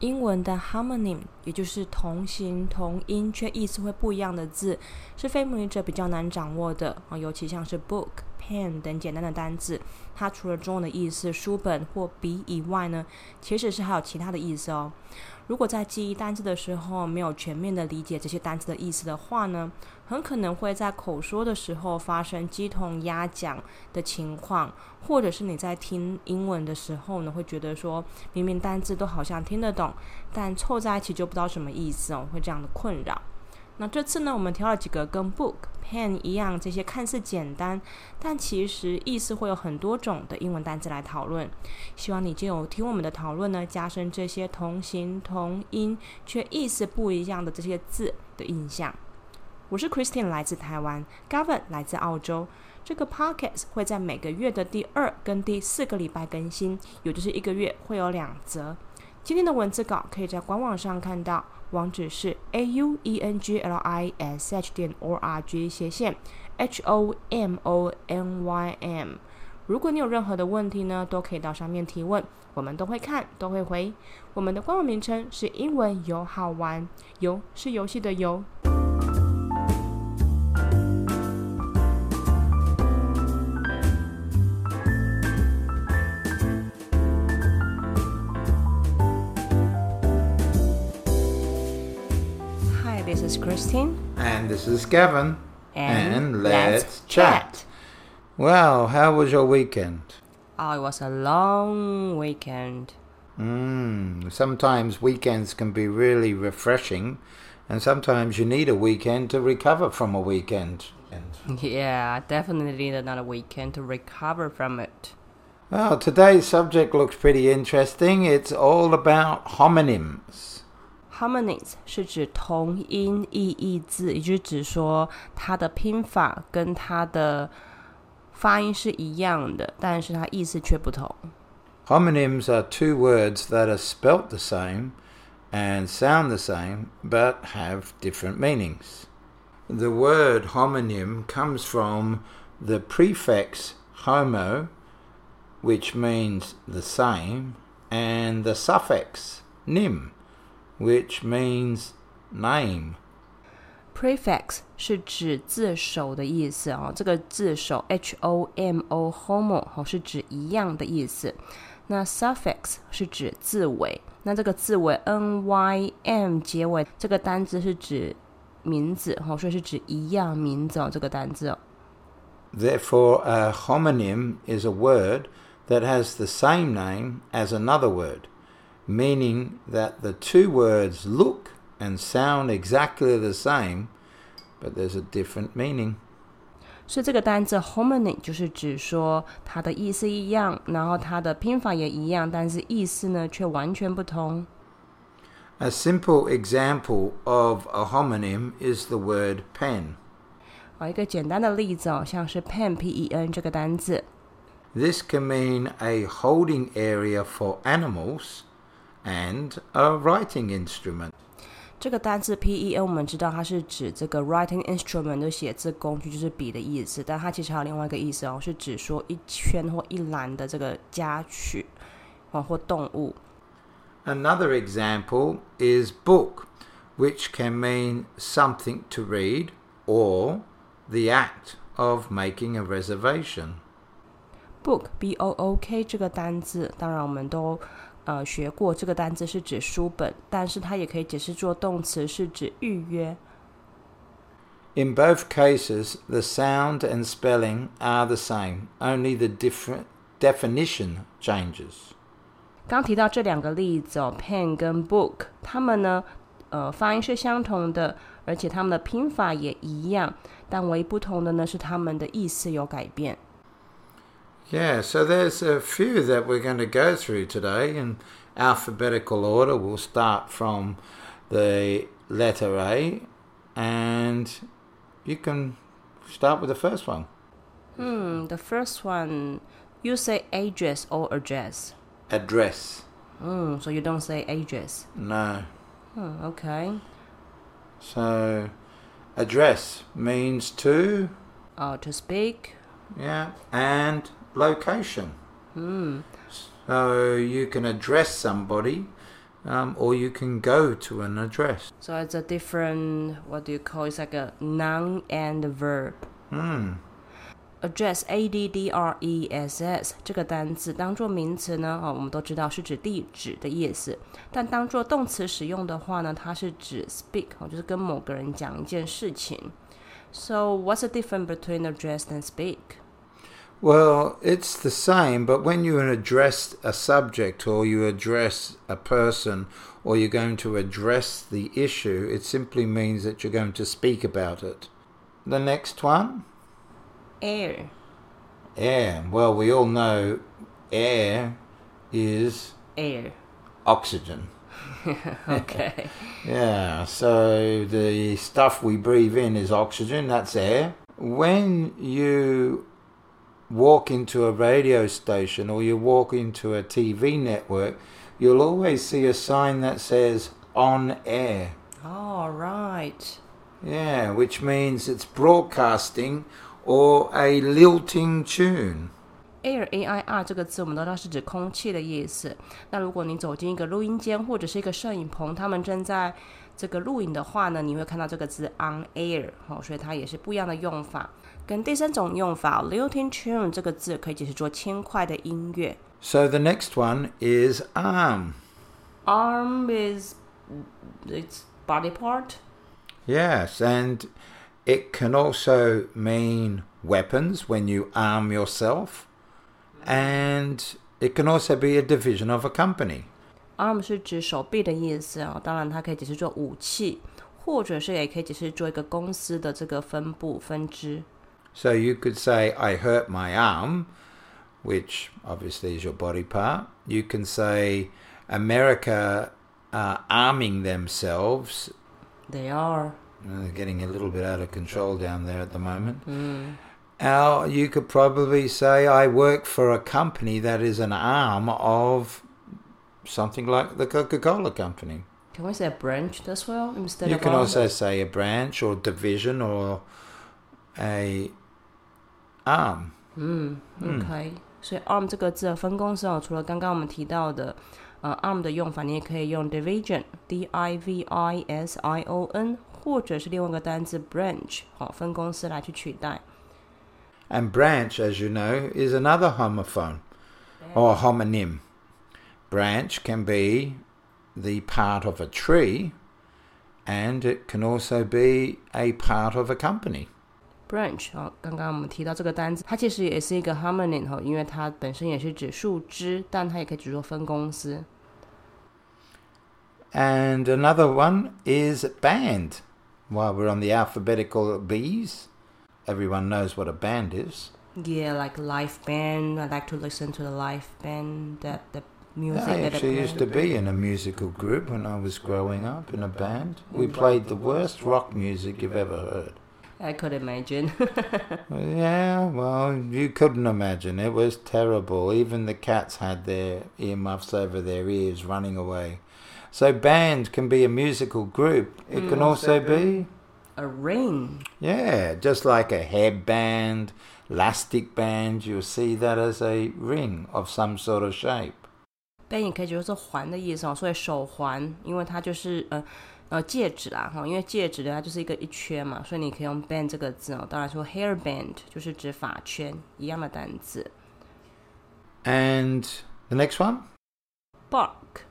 英文的 homonym，也就是同形同音却意思会不一样的字，是非母语者比较难掌握的啊。尤其像是 book、pen 等简单的单字，它除了中文的意思书本或笔以外呢，其实是还有其他的意思哦。如果在记忆单词的时候没有全面的理解这些单词的意思的话呢，很可能会在口说的时候发生鸡同鸭讲的情况，或者是你在听英文的时候呢，会觉得说明明单字都好像听得懂，但凑在一起就不知道什么意思哦，会这样的困扰。那这次呢，我们挑了几个跟 book、pen 一样，这些看似简单，但其实意思会有很多种的英文单词来讨论。希望你就有听我们的讨论呢，加深这些同形同音却意思不一样的这些字的印象。我是 Christian，来自台湾；Gavin 来自澳洲。这个 podcast 会在每个月的第二跟第四个礼拜更新，也就是一个月会有两则。今天的文字稿可以在官网上看到。网址是 a u e n g l i s h 点 o r g 斜线 h o m o n y m。如果你有任何的问题呢，都可以到上面提问，我们都会看，都会回。我们的官网名称是英文游好玩，游是游戏的游。Christine. And this is Kevin. And, and let's, let's chat. chat. Well, how was your weekend? Oh, it was a long weekend. Mm, sometimes weekends can be really refreshing, and sometimes you need a weekend to recover from a weekend. Yeah, I definitely need another weekend to recover from it. Well, today's subject looks pretty interesting. It's all about homonyms homonyms 是指同音异义字，也就是指说它的拼法跟它的发音是一样的，但是它意思却不同。Homonyms are two words that are spelt the same and sound the same but have different meanings. The word homonym comes from the prefix homo, which means the same, and the suffix nym, which means name. Prefix 是指字首的意思啊、哦，这个字首 H O M O homo 哦是指一样的意思。那 suffix 是指字尾，那这个字尾 n y m 结尾，这个单字是指名字哦，所以是指一样名字哦，这个单字哦。Therefore, a homonym is a word that has the same name as another word meaning that the two words look and sound exactly the same, but there's a different meaning. 所以这个单字 homony 就是指说它的意思一样，然后它的拼法也一样，但是意思呢却完全不同。A simple example of a homonym is the word pen. 好，一个简单的例子哦，像是 pen p e n 这个单字。This can mean a holding area for animals and a writing instrument. 这个单词 pen 我们知道它是指这个 writing instrument 的写字工具，就是笔的意思。但它其实还有另外一个意思哦，是指说一圈或一栏的这个家具啊或动物。Another example is book, which can mean something to read or the act of making a reservation. Book, B-O-O-K 这个单字，当然我们都 呃学过这个单词是指书本，但是它也可以解释做动词，是指预约。In both cases, the sound and spelling are the same, only the different definition changes. 刚提到这两个例子哦，pen 跟 book，它们呢，呃，发音是相同的，而且它们的拼法也一样，但唯一不同的呢是它们的意思有改变。Yeah, so there's a few that we're going to go through today in alphabetical order. We'll start from the letter A, and you can start with the first one. Hmm, the first one, you say address or address? Address. Hmm, so you don't say address? No. Hmm, okay. So, address means to. Uh, to speak. Yeah, and location. Hmm. So you can address somebody um, or you can go to an address. So it's a different, what do you call It's like a noun and verb. Hmm. address a d d r e s s 这个单词当做名词呢，哦，我们都知道是指地址的意思。但当做动词使用的话呢，它是指 speak，哦，就是跟某个人讲一件事情。So what's the difference between address and speak? Well, it's the same, but when you address a subject or you address a person or you're going to address the issue, it simply means that you're going to speak about it. The next one? Air. Air. Well, we all know air is Air. oxygen. Okay. Yeah, so the stuff we breathe in is oxygen, that's air. When you walk into a radio station or you walk into a TV network, you'll always see a sign that says on air. All right. Yeah, which means it's broadcasting or a lilting tune air a i r 这个词我们都知道是指空气的意思。那如果你走进一个录音间或者是一个摄影棚，他们正在这个录影的话呢，你会看到这个字 on air 哦，所以它也是不一样的用法。跟第三种用法 lilting tune 这个字可以解释作轻快的音乐。 So the next one is arm. Arm is its body part. Yes, and it can also mean weapons when you arm yourself, and it can also be a division of a company. Arm 是指手臂的意思啊、当然它可以解释作武器，或者是也可以解释作一个公司的这个分部分支。 So you could say, I hurt my arm, which obviously is your body part. You can say, America are arming themselves. They are. Uh, They're getting a little bit out of control down there at the moment. Or you could probably say, I work for a company that is an arm of something like the Coca Cola company. Can we say branch as well instead You of can arm? also say a branch or division or a arm. OK，所以 arm 这个字的分公司哦，除了刚刚我们提到的呃 arm 的用法，你也可以用 division，d i v i s i o n，或者是另外一个单字 branch，好、分公司来去取代。 And branch, as you know, is another homophone or homonym. Branch can be the part of a tree and it can also be a part of a company. branch 好、刚刚我们提到这个单词，它其实也是一个 homonym 哈、因为它本身也是指树枝，但它也可以指作分公司。 And another one is band. While we're on the alphabetical B's, everyone knows what a band is. Yeah, like live band. I like to listen to the live band that the music I actually used to be in a musical group when I was growing up in a band. Mm. We played the worst rock music you've ever heard. I could imagine. Yeah, well, you couldn't imagine. It was terrible. Even the cats had their earmuffs over their ears running away. So, band can be a musical group. It can mm. also be, A ring. yeah, just like a headband, elastic band. You'll see that as a ring of some sort of shape. band 也可以解释作环的意思哦，所以手环，因为它就是呃呃戒指啦哈，因为戒指的它就是一个一圈嘛，所以你可以用 band 这个字哦。当然说 hair band 就是指发圈一样的单词。 And the next one? bark.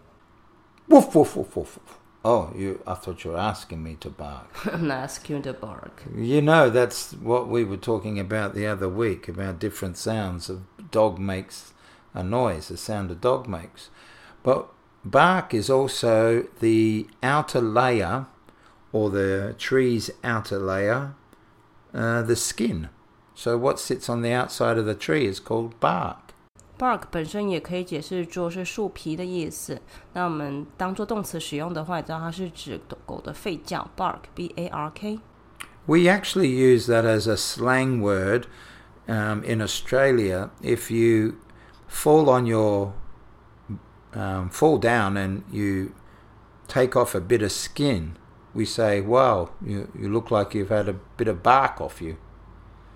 Woof, woof, woof, woof. woof. Oh, you, I thought you were asking me to bark. I'm asking you to bark. You know, that's what we were talking about the other week about different sounds. A dog makes a noise, the sound a dog makes. But bark is also the outer layer, or the tree's outer layer, uh, the skin. So what sits on the outside of the tree is called bark bark 本身也可以解释作是树皮的意思。那我们当做动词使用的话，也知道它是指狗的吠叫 bark，b a r k。 We actually use that as a slang word um, in Australia. If you fall on your um, fall down and you take off a bit of skin, we say, "Wow, you, you look like you've had a bit of bark off you."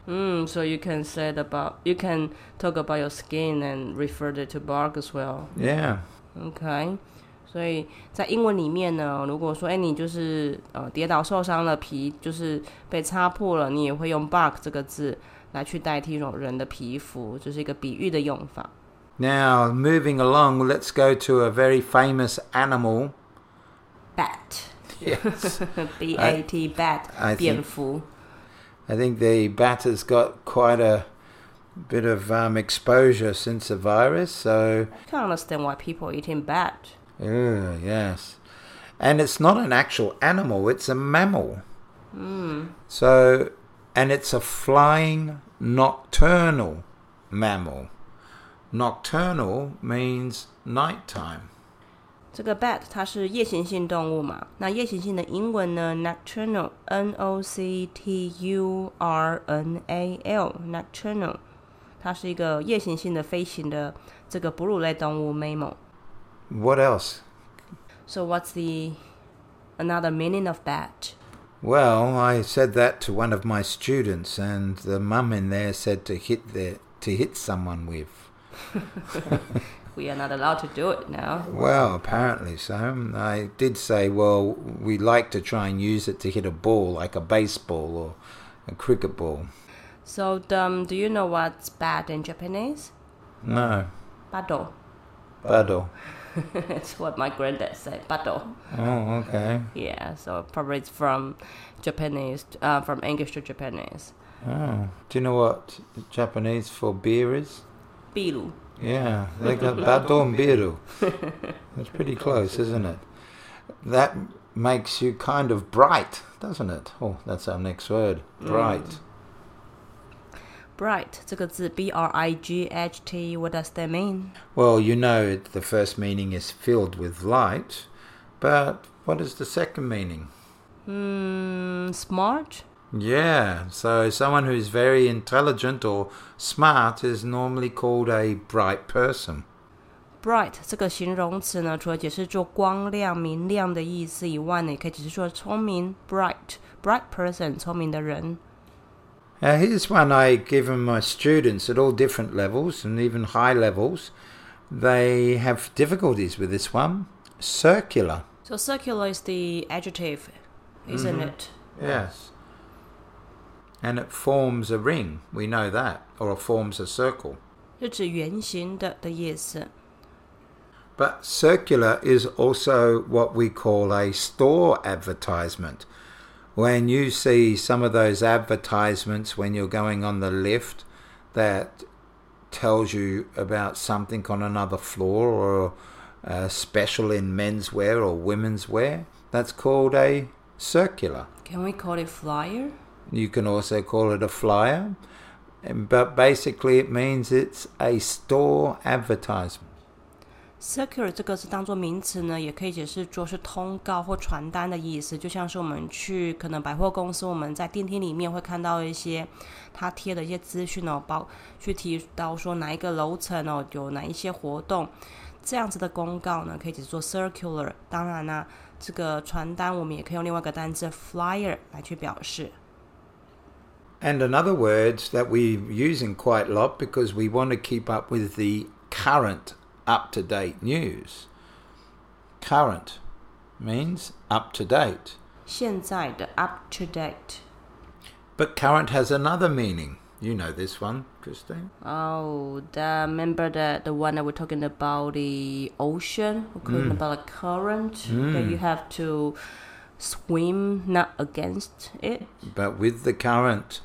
Mm, so you can say it about you can talk about your skin and refer it to bark as well. Yeah. Okay. 所以在英文里面呢，如果说哎你就是呃跌倒受伤了，皮就是被擦破了，你也会用 bark 这个字来去代替一种人的皮肤，这是一个比喻的用法。 Now, moving along, let's go to a very famous animal. bat Yes. b a t bat I think- 蝙蝠。 I think the bat has got quite a bit of um, exposure since the virus, so I Can't understand why people eating bat. Ugh, yes. And it's not an actual animal, it's a mammal. So, and it's a flying nocturnal mammal. Nocturnal means nighttime. 这个 bat 它是夜行性动物嘛？那夜行性的英文呢？nocturnal，n o c t u r n a l，nocturnal，它是一个夜行性的飞行的这个哺乳类动物 mammal。 What else? So what's the another meaning of bat? Well, I said that to one of my students, and the mum in there said to hit the to hit someone with. We are not allowed to do it now. Well, apparently so. I did say, well, we like to try and use it to hit a ball, like a baseball or a cricket ball. So um, do you know what's bad in Japanese? No, Bado. Bado. That's what my granddad said. Bado. Oh, okay. Yeah. So probably it's from Japanese, uh, from English to Japanese. Oh, do you know what Japanese for beer is? Biru. Yeah, they got bado and biru. That's pretty close, isn't it? That makes you kind of bright, doesn't it? Oh, that's our next word. Bright. Bright 这个字 B R I G H T what does that mean? Well, you know it- the first meaning is filled with light, but what is the second meaning? Hmm, smart? Yeah, so someone who's very intelligent or smart is normally called a bright person. Bright 这个形容词呢，除了解释做光亮、明亮的意思以外呢，也可以解释说聪明 bright bright person 聪明的人。 Now, here's one I give my students at all different levels and even high levels. They have difficulties with this one. Circular. So circular is the adjective, isn't it? Yes. And it forms a ring. We know that. Or it forms a circle. 是指圆形的的意思。 But circular is also what we call a store advertisement. When you see some of those advertisements when you're going on the lift that tells you about something on another floor or a special in men's wear or women's wear, that's called a circular. Can we call it flyer? You can also call it a flyer, but basically it means it's a store advertisement. Circular 这个是当做名词呢，也可以解释作是通告或传单的意思。就像是我们去可能百货公司，我们在电梯里面会看到一些他贴的一些资讯哦，包去提到说哪一个楼层哦有哪一些活动，这样子的公告呢，可以解释作 circular。当然啦、这个传单我们也可以用另外一个单字 flyer 来去表示。 And another word that we're using quite a lot because we want to keep up with the current up to date news. Current means up to date. 现在的 up to date。 But current has another meaning. You know this one, Christine. Oh, the remember the the one that we're talking about the ocean. We're talking about a current that you have to swim not against it. But with the current.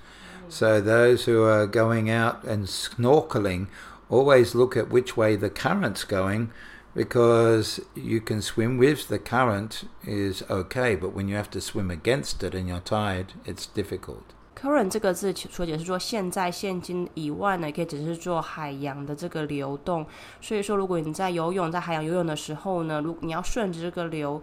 So those who are going out and snorkeling always look at which way the current's going because you can swim with the current is okay, but when you have to swim against it and you're tired, it's difficult. Current 这个字其除了解释说现在现今以外呢，也可以解释做海洋的这个流动。所以说，如果你在游泳，在海洋游泳的时候呢，如你要顺着这个流，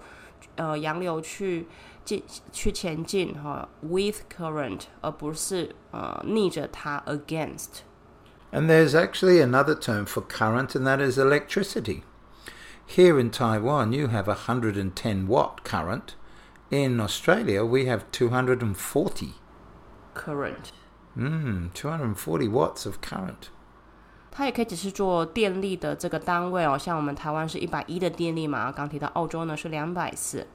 呃，洋流去 进去前进哈，with current，而不是呃逆着它 against。And there's actually another term for current, and that is electricity. Here in Taiwan, you have a 110 watt current. In Australia, we have 240. current。Mm, 240 watts of current. 它也可以只是做电力的这个单位哦，像我们台湾是一百一的电力嘛，刚提到澳洲呢是两百四。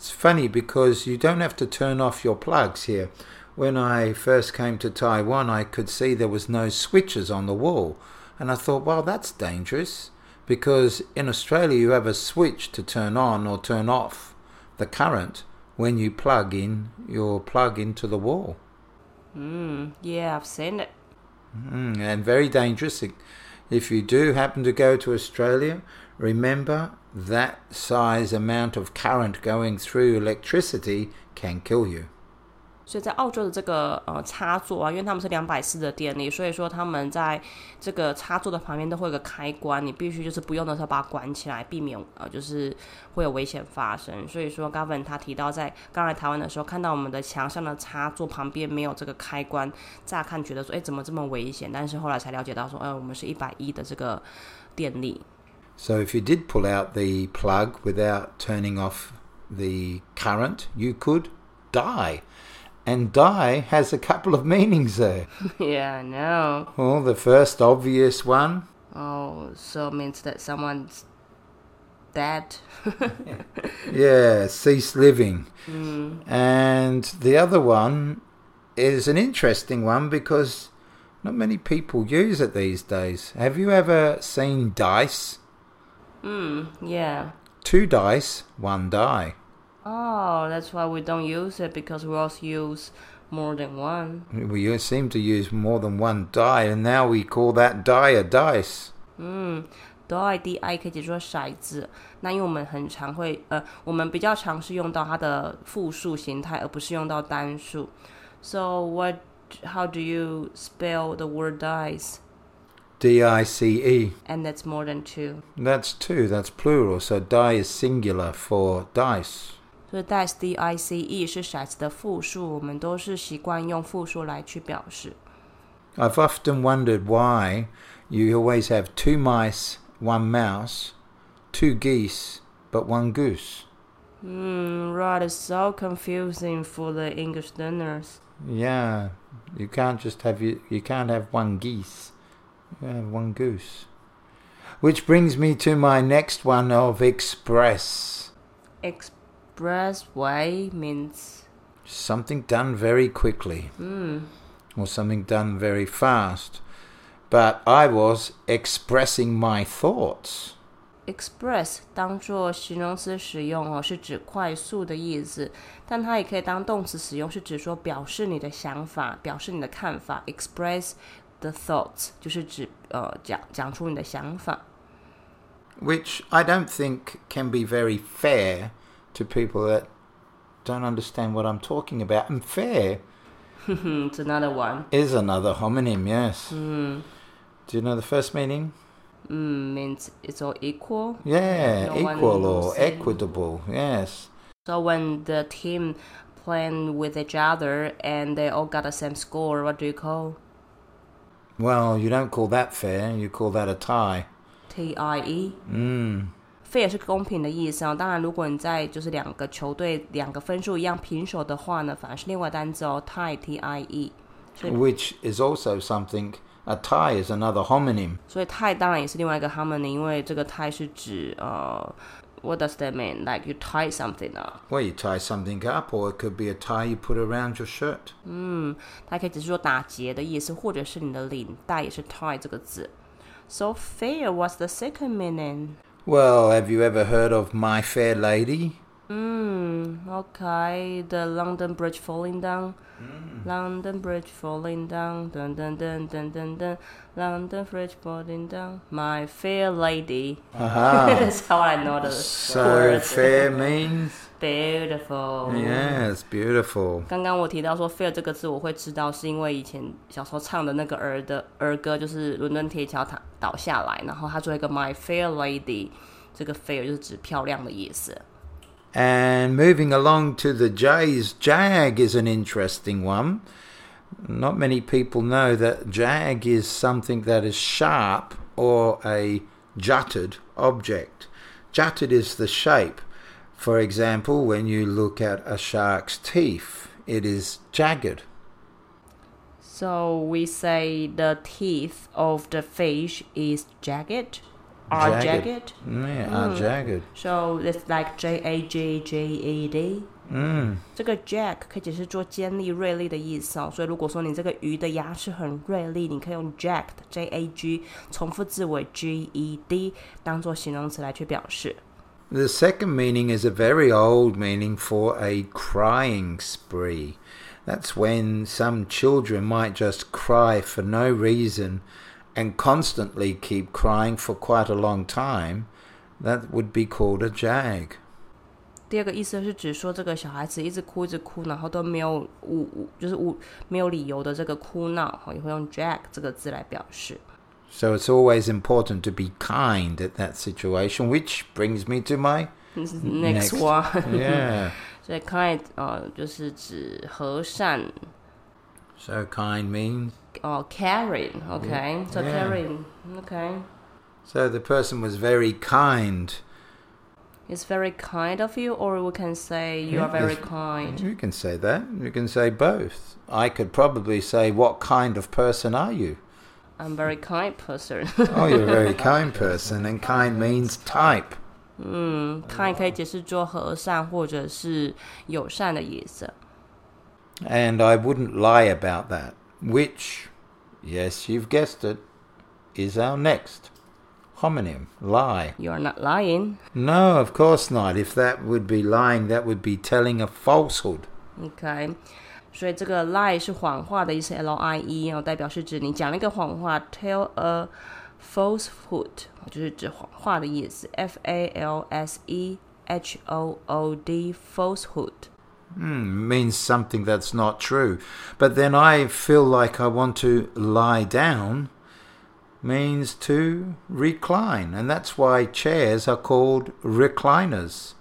It's funny because you don't have to turn off your plugs here. When I first came to Taiwan, I could see there was no switches on the wall, and I thought, well, that's dangerous because in Australia you have a switch to turn on or turn off the current when you plug in your plug into the wall. Mm, yeah, I've seen it. Mm, and very dangerous. If you do happen to go to Australia, remember that size amount of current going through electricity can kill you. 所以在澳洲的这个呃插座啊，因为他们是两百四的电力，所以说他们在这个插座的旁边都会有个开关，你必须就是不用的时候把它关起来，避免呃就是会有危险发生。所以说 Gavin 他提到在刚来台湾的时候，看到我们的墙上的插座旁边没有这个开关，乍看觉得说哎怎么这么危险，但是后来才了解到说，哎、我们是一百一的这个电力。So if you did pull out the plug without turning off the current, you could die. And die has a couple of meanings there. yeah, I know. Well, the first obvious one Oh, so it means that someone's dead. Yeah, cease living. Mm. And the other one is an interesting one because not many people use it these days. Have you ever seen dice? Mm, yeah. Two dice, one die. Oh, that's why we don't use it because we also use more than one. We seem to use more than one die, and now we call that die a dice. 嗯，die d i 可以解作骰子。那因为我们很常会，呃，我们比较常是用到它的复数形态，而不是用到单数。So what? How do you spell the word dice? D I C E. And that's more than two. That's two, that's plural, so die is singular for dice. 所以 dice d i c e 是骰子的复数，我们都是习惯用复数来去表示。 I've often wondered why you always have two mice, one mouse, two geese, but one goose. Hmm, right, it's so confusing for the English learners. Yeah, you can't just have you, you can't have one geese. You have one goose. Which brings me to my next one of express. Expressway means Something done very quickly hmm, or something done very fast. But I was expressing my thoughts. express 当做形容词使用哦，是指快速的意思，但它也可以当动词使用，是指说表示你的想法，表示你的看法。express the thoughts 就是指呃讲讲出你的想法。 which I don't think can be very fair to people that don't understand what I'm talking about. And fair 嗯，It's another one. is another homonym, yes. 嗯 Do you know the first meaning? 嗯，means it's all equal. Yeah, No one equal or knows it. equitable, yes. So when the team playing with each other and they all got the same score, what do you call? Well, you don't call that fair, you call that a tie. T I E. Mm. fair 是公平的意思哦。当然，如果你在就是两个球队两个分数一样平手的话呢，反而是另外单字哦，tie T I E。所以 Which is also something, a tie is another homonym. 所以 tie 当然也是另外一个 harmony，因为这个 tie 是指呃 ，what does that mean? Like you tie something up。 Well, you tie something up, or it could be a tie you put around your shirt. 嗯，它可以只是说打结的意思，或者是你的领带也是 tie 这个字。So fair, what's the second meaning? Well, have you ever heard of My Fair Lady? 嗯，OK, the London Bridge falling down. London Bridge falling down. Dun dun dun dun dun dun. London Bridge falling down. My fair lady. Aha. That's how I know the so words. fair means Beautiful. yes, beautiful. 刚刚我提到说 “fair” 这个字，我会知道是因为以前小时候唱的那个儿的儿歌，就是伦敦铁桥倒倒下来，然后他做一个 “My fair lady”，这个 “fair” 就是指漂亮的意思。 And moving along to the J's, jag is an interesting one. Not many people know that jag is something that is sharp or a jutted object. Jutted is the shape. For example, when you look at a shark's teeth, it is jagged. So we say the teeth of the fish is jagged, are Jagged. jagged. Yeah, are jagged. So it's like J A G J E D. 嗯这个 jag 可以解释作尖利、锐利的意思哦。所以如果说你这个鱼的牙齿很锐利，你可以用 jagged J A G 重复字尾 G E D 当做形容词来去表示。 The second meaning is a very old meaning for a crying spree. That's when some children might just cry for no reason and constantly keep crying for quite a long time. That would be called a jag. 第二个意思是指说这个小孩子一直哭一直哭，然后都没有无无就是无没有理由的这个哭闹，哦也会用 jag 这个字来表示。 So it's always important to be kind at that situation, which brings me to my Next Next. one， yeah. 所以 kind 呃就是指和善 So kind means 哦，caring，OK，so Yeah. caring，OK。 so the person was very kind. It's very kind of you, or we can say you are Yeah, very if- kind. You can say that. You can say both. I could probably say, What kind of person are you? I'm very kind person. Oh, you're a very kind person, and kind means type. 嗯，kind 可以解释作和善或者是友善的意思。 And I wouldn't lie about that, which, yes, you've guessed it, is our next homonym lie. You are not lying. No, of course not. If that would be lying, that would be telling a falsehood. OK，所以这个 lie 是谎话的意思，L I E 哦，代表是指你讲了一个谎话，tell a falsehood，就是指谎话的意思，F A L S E H O O D，falsehood。 Hmm, means something that's not true. But then I feel like I want to lie down means to recline, and that's why chairs are called recliners.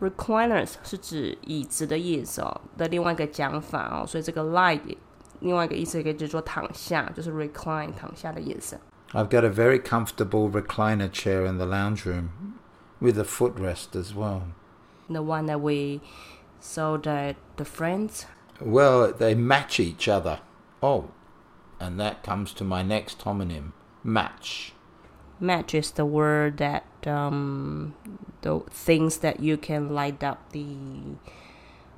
recliners 是指椅子的意思哦的另外一个讲法哦，所以这个 lie 另外一个意思也可以指作躺下，就是 recline 躺下的意思。 I've got a very comfortable recliner chair in the lounge room with a footrest as well. The one that we sold at the friends. Well, they match each other. Oh, and that comes to my next homonym match. Match is the word that um the things that you can light up the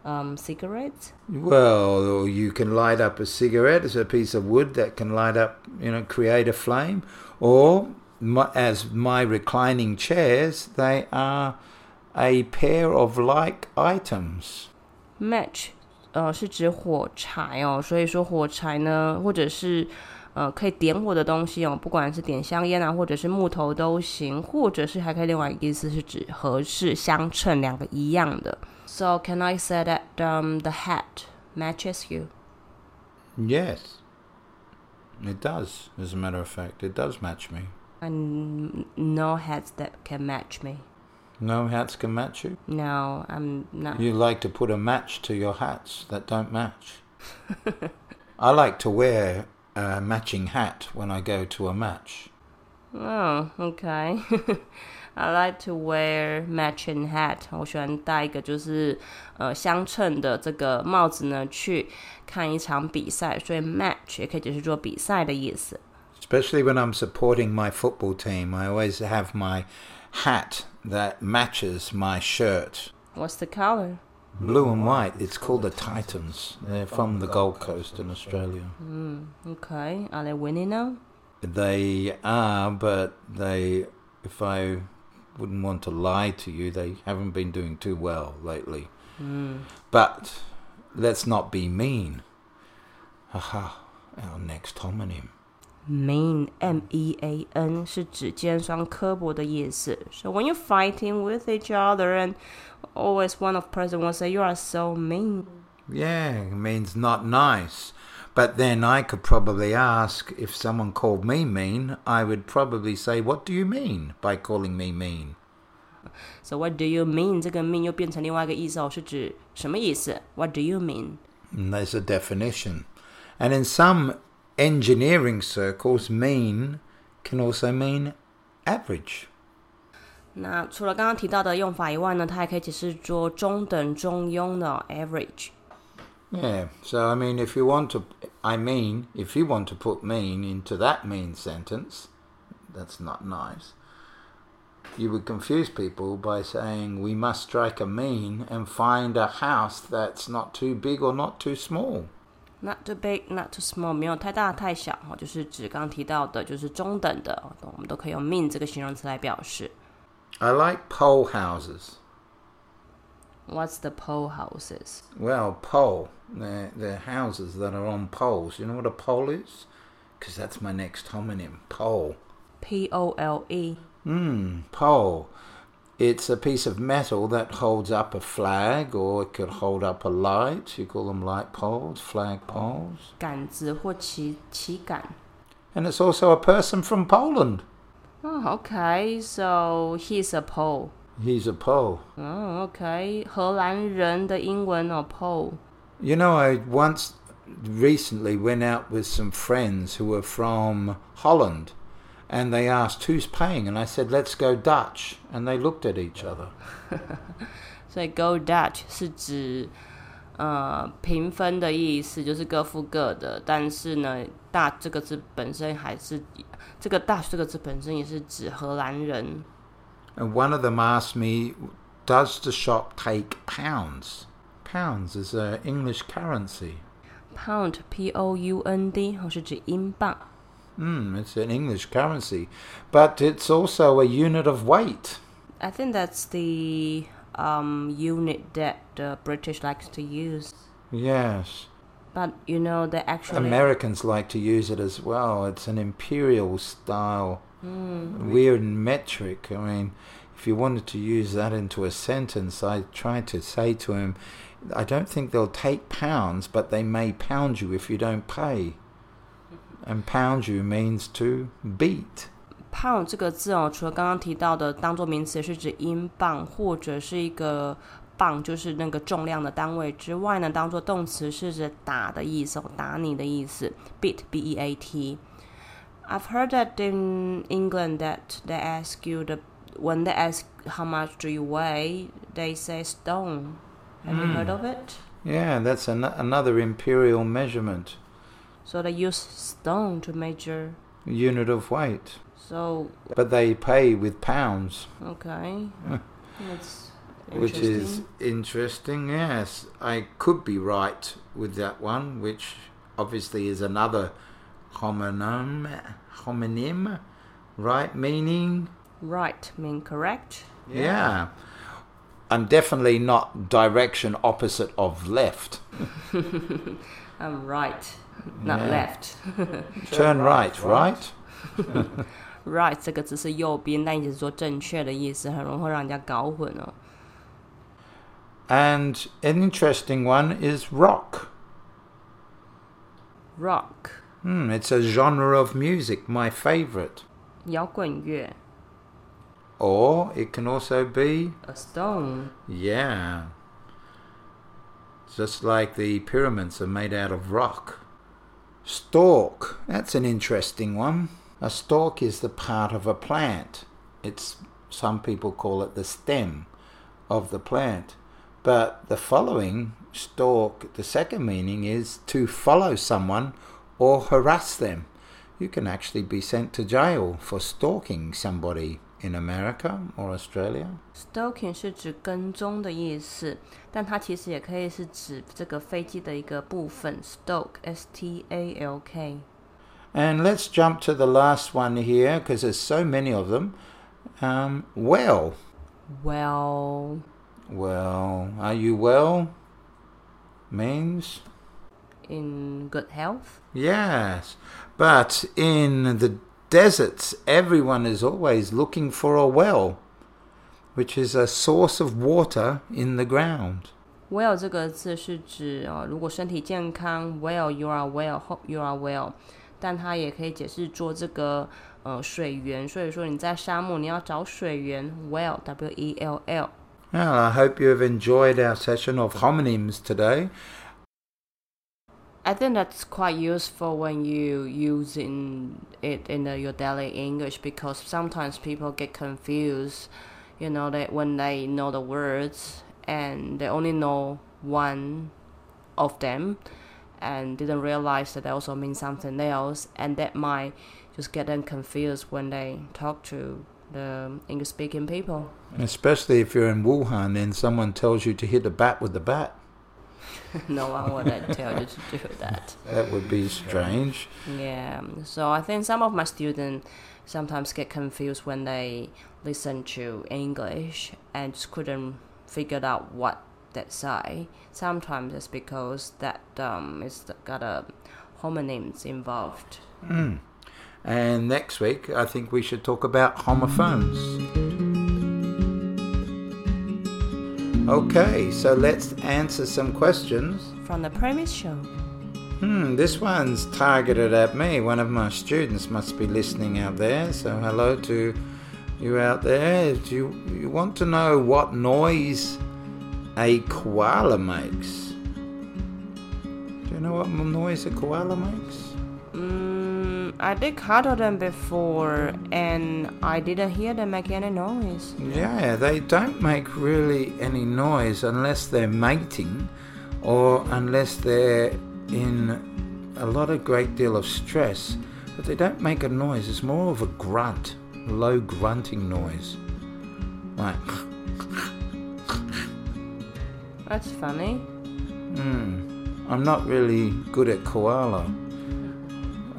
um cigarettes. Well, you can light up a cigarette as a piece of wood that can light up, you know, create a flame, or my, as my reclining chairs, they are a pair of like items. Match 呃是指火柴哦，所以说火柴呢，或者是呃可以点火的东西哦，不管是点香烟啊，或者是木头都行，或者是还可以另外一个意思是指合适、相称，两个一样的。So can I say that um the hat matches you? Yes, it does. As a matter of fact, it does match me. And no hats that can match me. No hats can match you. No, I'm not. You like to put a match to your hats that don't match. I like to wear a matching hat when I go to a match. Oh, okay. I like to wear matching hat. 我喜欢戴一个就是呃相称的这个帽子呢，去看一场比赛。所以 match 也可以解释作比赛的意思。 Especially when I'm supporting my football team, I always have my hat that matches my shirt. What's the color? Blue and white. It's called the Titans. They're from the Gold Coast in Australia. Hmm, okay. Are they winning now? They are, but they, if I wouldn't want to lie to you, they haven't been doing too well lately. Hmm. But let's not be mean. Haha, our next homonym. Mean, M-E-A-N 是指尖酸刻薄的意思。So when you're fighting with each other and always one of person will say you are so mean. Yeah, it means not nice. But then I could probably ask if someone called me mean, I would probably say, What do you mean by calling me mean? So what do you mean？这个 mean 又变成另外一个意思哦，是指什么意思？What do you mean？ And there's a definition. And in some engineering circles, mean can also mean average. 那除了刚刚提到的用法以外呢，它还可以解释作中等、中庸的哦 average。 Yeah, so I mean, if you want to I mean, if you want to put mean into that mean sentence, that's not nice. You would confuse people by saying we must strike a mean and find a house that's not too big or not too small. Not too big, not too small，没有太大太小哈，就是指刚刚提到的，就是中等的，我们都可以用 mean 这个形容词来表示。 I like pole houses. What's the pole houses? Well, pole, they're, they're houses that are on poles. You know what a pole is? Because that's my next homonym, pole. P O L E. Hmm, pole. It's a piece of metal that holds up a flag or it could hold up a light. You call them light poles, flag poles. 杆子或旗旗杆。 And it's also a person from Poland. Oh, okay. So he's a pole. He's a pole. Oh, okay. 荷兰人的英文哦，pole。 You know, I once recently went out with some friends who were from Holland and they asked who's paying and I said let's go Dutch and they looked at each other. 所以 go Dutch 是指呃平分的意思，就是各付各的。但是呢，大这个字本身还是这个 Dutch 这个字本身也是指荷兰人。 And one of them asked me, does the shop take pounds? Pounds is a English currency. Pound P O U N D 哦是指英镑。 Hmm, it's an English currency, but it's also a unit of weight. I think that's the um, unit that the British likes to use. Yes. But you know, they actually Americans like to use it as well. It's an imperial style, weird metric. I mean, if you wanted to use that into a sentence, I tried to say to him, I don't think they'll take pounds, but they may pound you if you don't pay. And pound you means to beat. pound 这个字哦，除了刚刚提到的当做名词是指英镑或者是一个磅，就是那个重量的单位之外呢，当做动词是指打的意思哦，打你的意思。beat b e a t。I've heard that in England that they ask you the when they ask how much do you weigh, they say stone. Have you heard of it? Yeah, that's an- another imperial measurement, So they use stone to measure. unit of weight. So But they pay with pounds. okay, that's Which is interesting. yes. I could be right with that one, which obviously is another homonym, homonym, right? Meaning, right mean correct. yeah. I'm definitely not direction opposite of left. I'm right, not Yeah. left. Turn right, right? right 这个字是右边，但也是说正确的意思，很容易会让人家搞混哦。 And an interesting one is rock. Rock Hmm, it's a genre of music, my favorite. 摇滚乐 Or it can also be A stone Yeah. Just like the pyramids are made out of rock. Stalk. That's an interesting one. A stalk is the part of a plant. It's some people call it the stem of the plant. But the following stalk, the second meaning is to follow someone or harass them. You can actually be sent to jail for stalking somebody in America or Australia. Stalking 是指跟踪的意思，但它其实也可以是指这个飞机的一个部分。Stalk S T A L K And let's jump to the last one here because there's so many of them. Um, well, Well well, are you well? Means in good health yes, but in the deserts, everyone is always looking for a well, which is a source of water in the ground. Well 这个字是指哦，如果身体健康，Well you are well, hope you are well，但它也可以解释做这个呃水源，所以说你在沙漠你要找水源，Well W E L L。 Well, I hope you have enjoyed our session of homonyms today. I think that's quite useful when you using it in the, your daily English because sometimes people get confused, you know, that when they know the words and they only know one of them, and didn't realize that they also mean something else, and that might just get them confused when they talk to the English speaking people. Especially if you're in Wuhan and someone tells you to hit the bat with the bat. no one would tell you to do that. That would be strange. Yeah, so I think some of my students sometimes get confused when they listen to English and just couldn't figure out what that say. Sometimes it's because that um, it's got a homonyms involved. Mm. And next week, I think we should talk about homophones. Okay, so let's answer some questions. From the premise show. Hmm, this one's targeted at me. One of my students must be listening out there. So, hello to you out there. Do you, you want to know what noise a koala makes? Do you know what noise a koala makes? Mm, I did cuddle them before and I didn't hear them make any noise. Yeah, they don't make really any noise unless they're mating or unless they're in a lot of great deal of stress. But they don't make a noise, it's more of a grunt, low grunting noise. Like. That's funny. Hmm. I'm not really good at koala.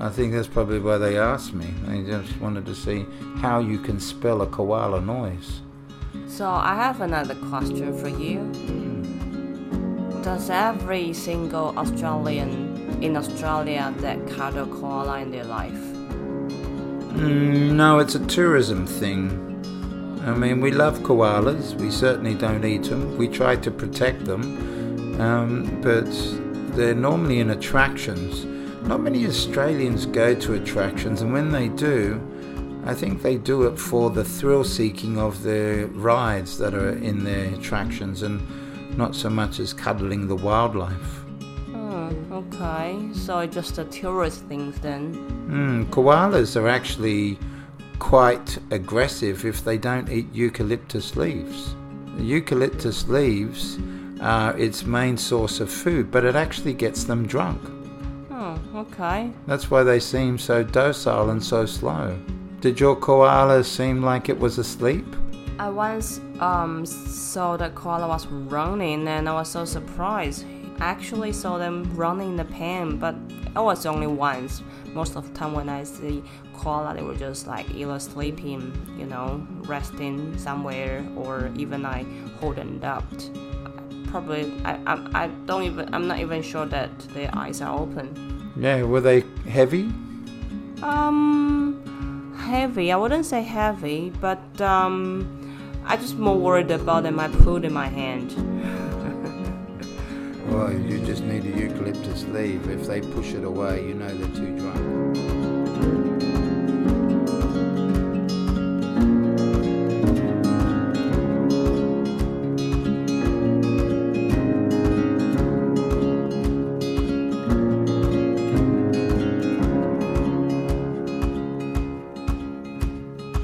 I think that's probably why they asked me. They just wanted to see how you can spell a koala noise. So I have another question for you. Does every single Australian in Australia that cuddle koala in their life? Mm, no, it's a tourism thing. I mean, we love koalas. We certainly don't eat them. We try to protect them, um, but they're normally in attractions not many Australians go to attractions, and when they do, I think they do it for the thrill seeking of the rides that are in their attractions and not so much as cuddling the wildlife. Oh, okay. So just a tourist thing then? Mm, koalas are actually quite aggressive if they don't eat eucalyptus leaves. The eucalyptus leaves are its main source of food, but it actually gets them drunk. Okay. That's why they seem so docile and so slow. Did your koala seem like it was asleep? I once um, saw the koala was running and I was so surprised. I actually saw them running in the pen, but it was only once. Most of the time when I see koala, they were just like either sleeping, you know, resting somewhere, or even I like holding up probably I, I, I don't even I'm not even sure that their eyes are open. Yeah, were they heavy? Um, heavy. I wouldn't say heavy, but um, I just more worried about them. I pulled in my hand. well, you just need a eucalyptus leaf. If they push it away, you know they're too drunk.